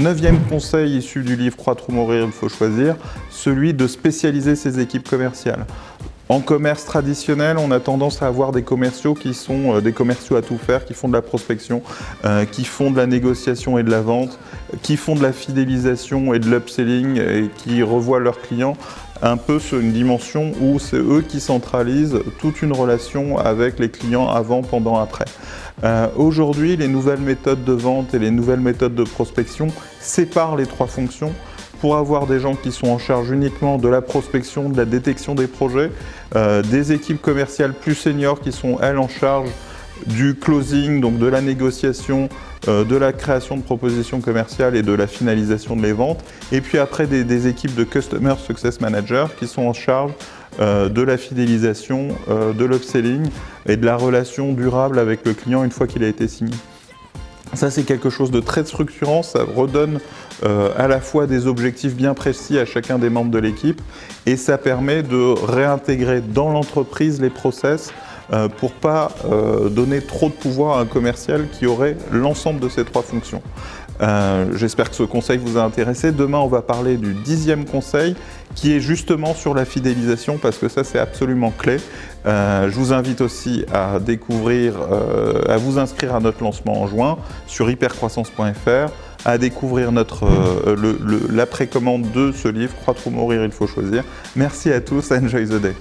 Neuvième conseil issu du livre Croître ou mourir, il faut choisir, celui de spécialiser ses équipes commerciales. En commerce traditionnel, on a tendance à avoir des commerciaux qui sont euh, des commerciaux à tout faire, qui font de la prospection, euh, qui font de la négociation et de la vente, qui font de la fidélisation et de l'upselling et qui revoient leurs clients un peu sur une dimension où c'est eux qui centralisent toute une relation avec les clients avant, pendant, après. Euh, aujourd'hui, les nouvelles méthodes de vente et les nouvelles méthodes de prospection séparent les trois fonctions pour avoir des gens qui sont en charge uniquement de la prospection, de la détection des projets, euh, des équipes commerciales plus seniors qui sont elles en charge du closing, donc de la négociation, euh, de la création de propositions commerciales et de la finalisation de les ventes. Et puis après des, équipes de Customer Success Manager qui sont en charge euh, de la fidélisation, euh, de l'upselling et de la relation durable avec le client une fois qu'il a été signé. Ça, c'est quelque chose de très structurant, ça redonne à la fois des objectifs bien précis à chacun des membres de l'équipe et ça permet de réintégrer dans l'entreprise les process euh, pour pas euh, donner trop de pouvoir à un commercial qui aurait l'ensemble de ces trois fonctions. Euh, j'espère que ce conseil vous a intéressé. Demain, on va parler du dixième conseil qui est justement sur la fidélisation parce que ça, c'est absolument clé. je vous invite aussi à découvrir, à vous inscrire à notre lancement en juin sur hypercroissance.fr, à découvrir notre, précommande de ce livre, Croître ou mourir, il faut choisir. Merci à tous, enjoy the day.